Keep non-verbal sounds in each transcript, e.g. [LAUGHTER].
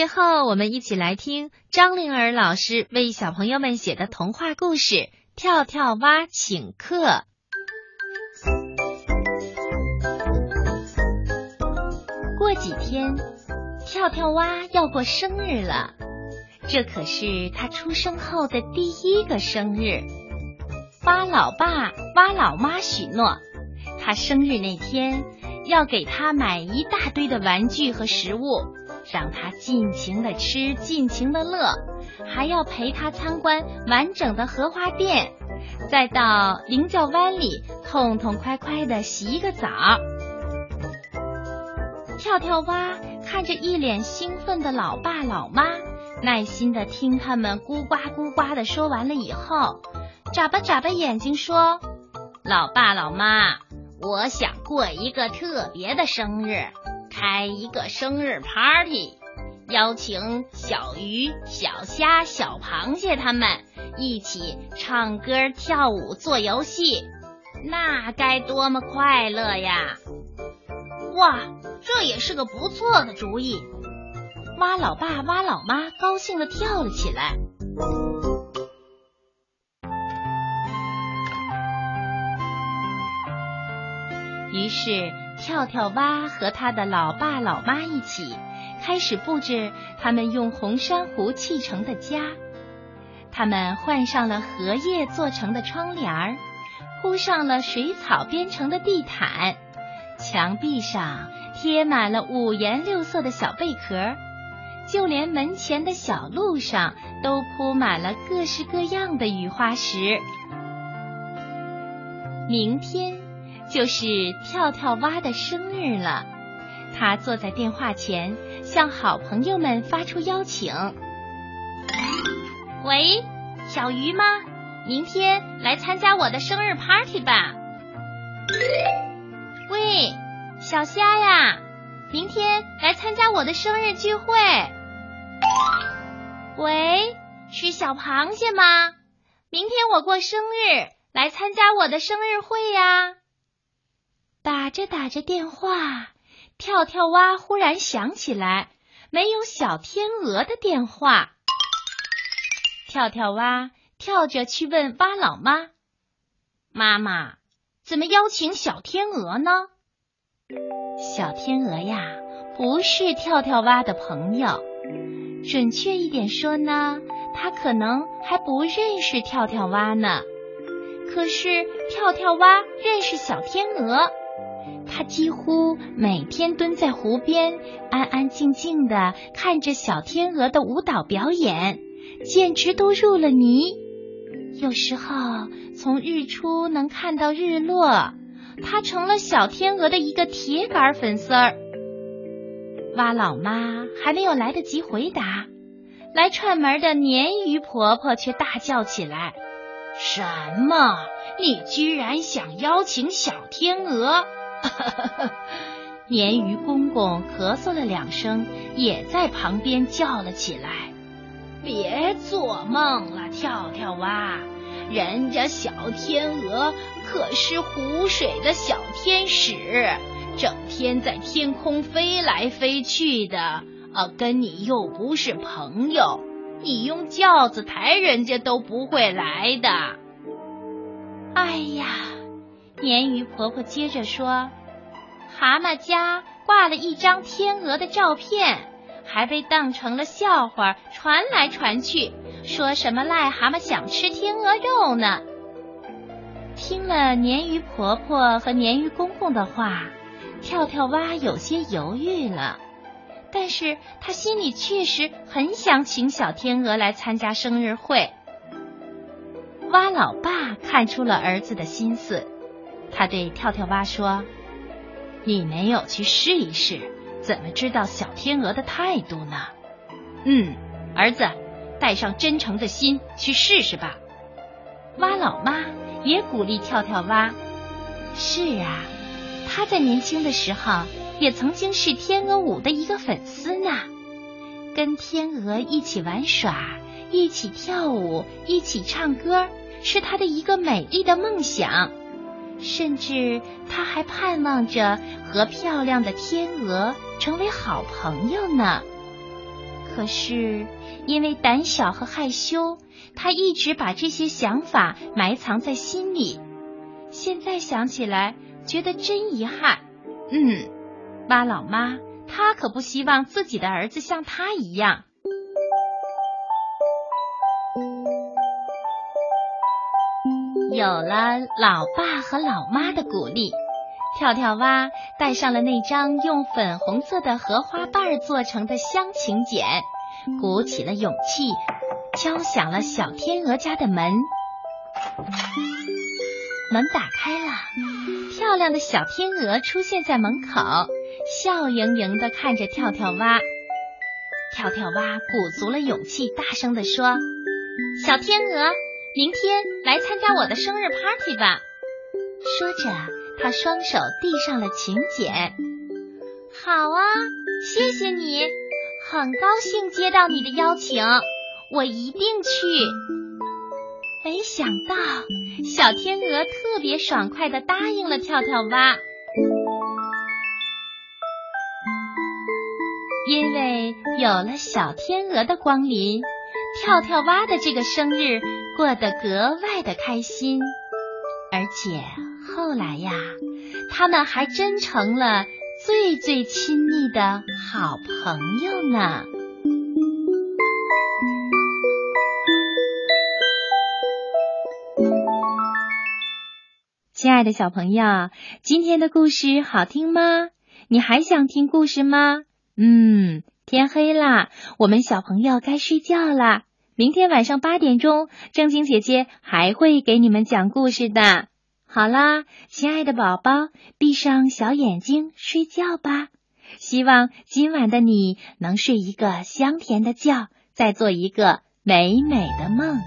最后，我们一起来听张灵儿老师为小朋友们写的童话故事《跳跳蛙请客》。过几天，跳跳蛙要过生日了，这可是他出生后的第一个生日。蛙老爸、蛙老妈许诺，他生日那天要给他买一大堆的玩具和食物，让他尽情的吃，尽情的乐，还要陪他参观完整的荷花店，再到菱角湾里痛痛快快的洗一个澡。跳跳蛙看着一脸兴奋的老爸老妈，耐心的听他们咕呱咕呱的说完了以后，眨巴眨巴眼睛说：“老爸老妈，我想过一个特别的生日，开一个生日 party，邀请小鱼、小虾、小螃蟹他们一起唱歌、跳舞、做游戏，那该多么快乐呀！”哇，这也是个不错的主意！蛙老爸、蛙老妈高兴的跳了起来。于是，跳跳蛙和他的老爸老妈一起开始布置他们用红珊瑚砌成的家。他们换上了荷叶做成的窗帘儿，铺上了水草编成的地毯。墙壁上贴满了五颜六色的小贝壳，就连门前的小路上都铺满了各式各样的雨花石。明天就是跳跳蛙的生日了，他坐在电话前，向好朋友们发出邀请：“喂，小鱼吗？明天来参加我的生日 party 吧。”喂，小虾呀，明天来参加我的生日聚会。喂，是小螃蟹吗？明天我过生日，来参加我的生日会呀。打着打着电话，跳跳蛙忽然想起来，没有小天鹅的电话。跳跳蛙跳着去问蛙老妈：“妈妈。”怎么邀请小天鹅呢？小天鹅呀，不是跳跳蛙的朋友。准确一点说呢，它可能还不认识跳跳蛙呢。可是跳跳蛙认识小天鹅，它几乎每天蹲在湖边，安安静静的看着小天鹅的舞蹈表演，简直都入了迷。有时候从日出能看到日落，它成了小天鹅的一个铁杆粉丝儿。蛙老妈还没有来得及回答，来串门的鲶鱼婆婆却大叫起来：“什么？你居然想邀请小天鹅？” [LAUGHS] 鲶鱼公公咳嗽了两声，也在旁边叫了起来。别做梦了，跳跳蛙！人家小天鹅可是湖水的小天使，整天在天空飞来飞去的，啊，跟你又不是朋友，你用轿子抬人家都不会来的。哎呀，鲶鱼婆婆接着说，蛤蟆家挂了一张天鹅的照片。还被当成了笑话传来传去，说什么癞蛤蟆想吃天鹅肉呢？听了鲶鱼婆婆和鲶鱼公公的话，跳跳蛙有些犹豫了。但是他心里确实很想请小天鹅来参加生日会。蛙老爸看出了儿子的心思，他对跳跳蛙说：“你没有去试一试。”怎么知道小天鹅的态度呢？嗯，儿子，带上真诚的心去试试吧。蛙老妈也鼓励跳跳蛙。是啊，他在年轻的时候也曾经是天鹅舞的一个粉丝呢。跟天鹅一起玩耍，一起跳舞，一起唱歌，是他的一个美丽的梦想。甚至他还盼望着和漂亮的天鹅成为好朋友呢。可是因为胆小和害羞，他一直把这些想法埋藏在心里。现在想起来，觉得真遗憾。嗯，蛙老妈，她可不希望自己的儿子像她一样。有了老爸和老妈的鼓励，跳跳蛙带上了那张用粉红色的荷花瓣做成的香请柬，鼓起了勇气，敲响了小天鹅家的门。门打开了，漂亮的小天鹅出现在门口，笑盈盈的看着跳跳蛙。跳跳蛙鼓足了勇气，大声的说：“小天鹅。”明天来参加我的生日 party 吧。说着，他双手递上了请柬。好啊，谢谢你，很高兴接到你的邀请，我一定去。没想到，小天鹅特别爽快的答应了跳跳蛙，因为有了小天鹅的光临。跳跳蛙的这个生日过得格外的开心，而且后来呀，他们还真成了最最亲密的好朋友呢。亲爱的小朋友，今天的故事好听吗？你还想听故事吗？嗯。天黑了，我们小朋友该睡觉了。明天晚上八点钟，正晶姐姐还会给你们讲故事的。好啦，亲爱的宝宝，闭上小眼睛睡觉吧。希望今晚的你能睡一个香甜的觉，再做一个美美的梦。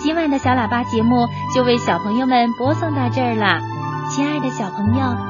今晚的小喇叭节目就为小朋友们播送到这儿了，亲爱的小朋友。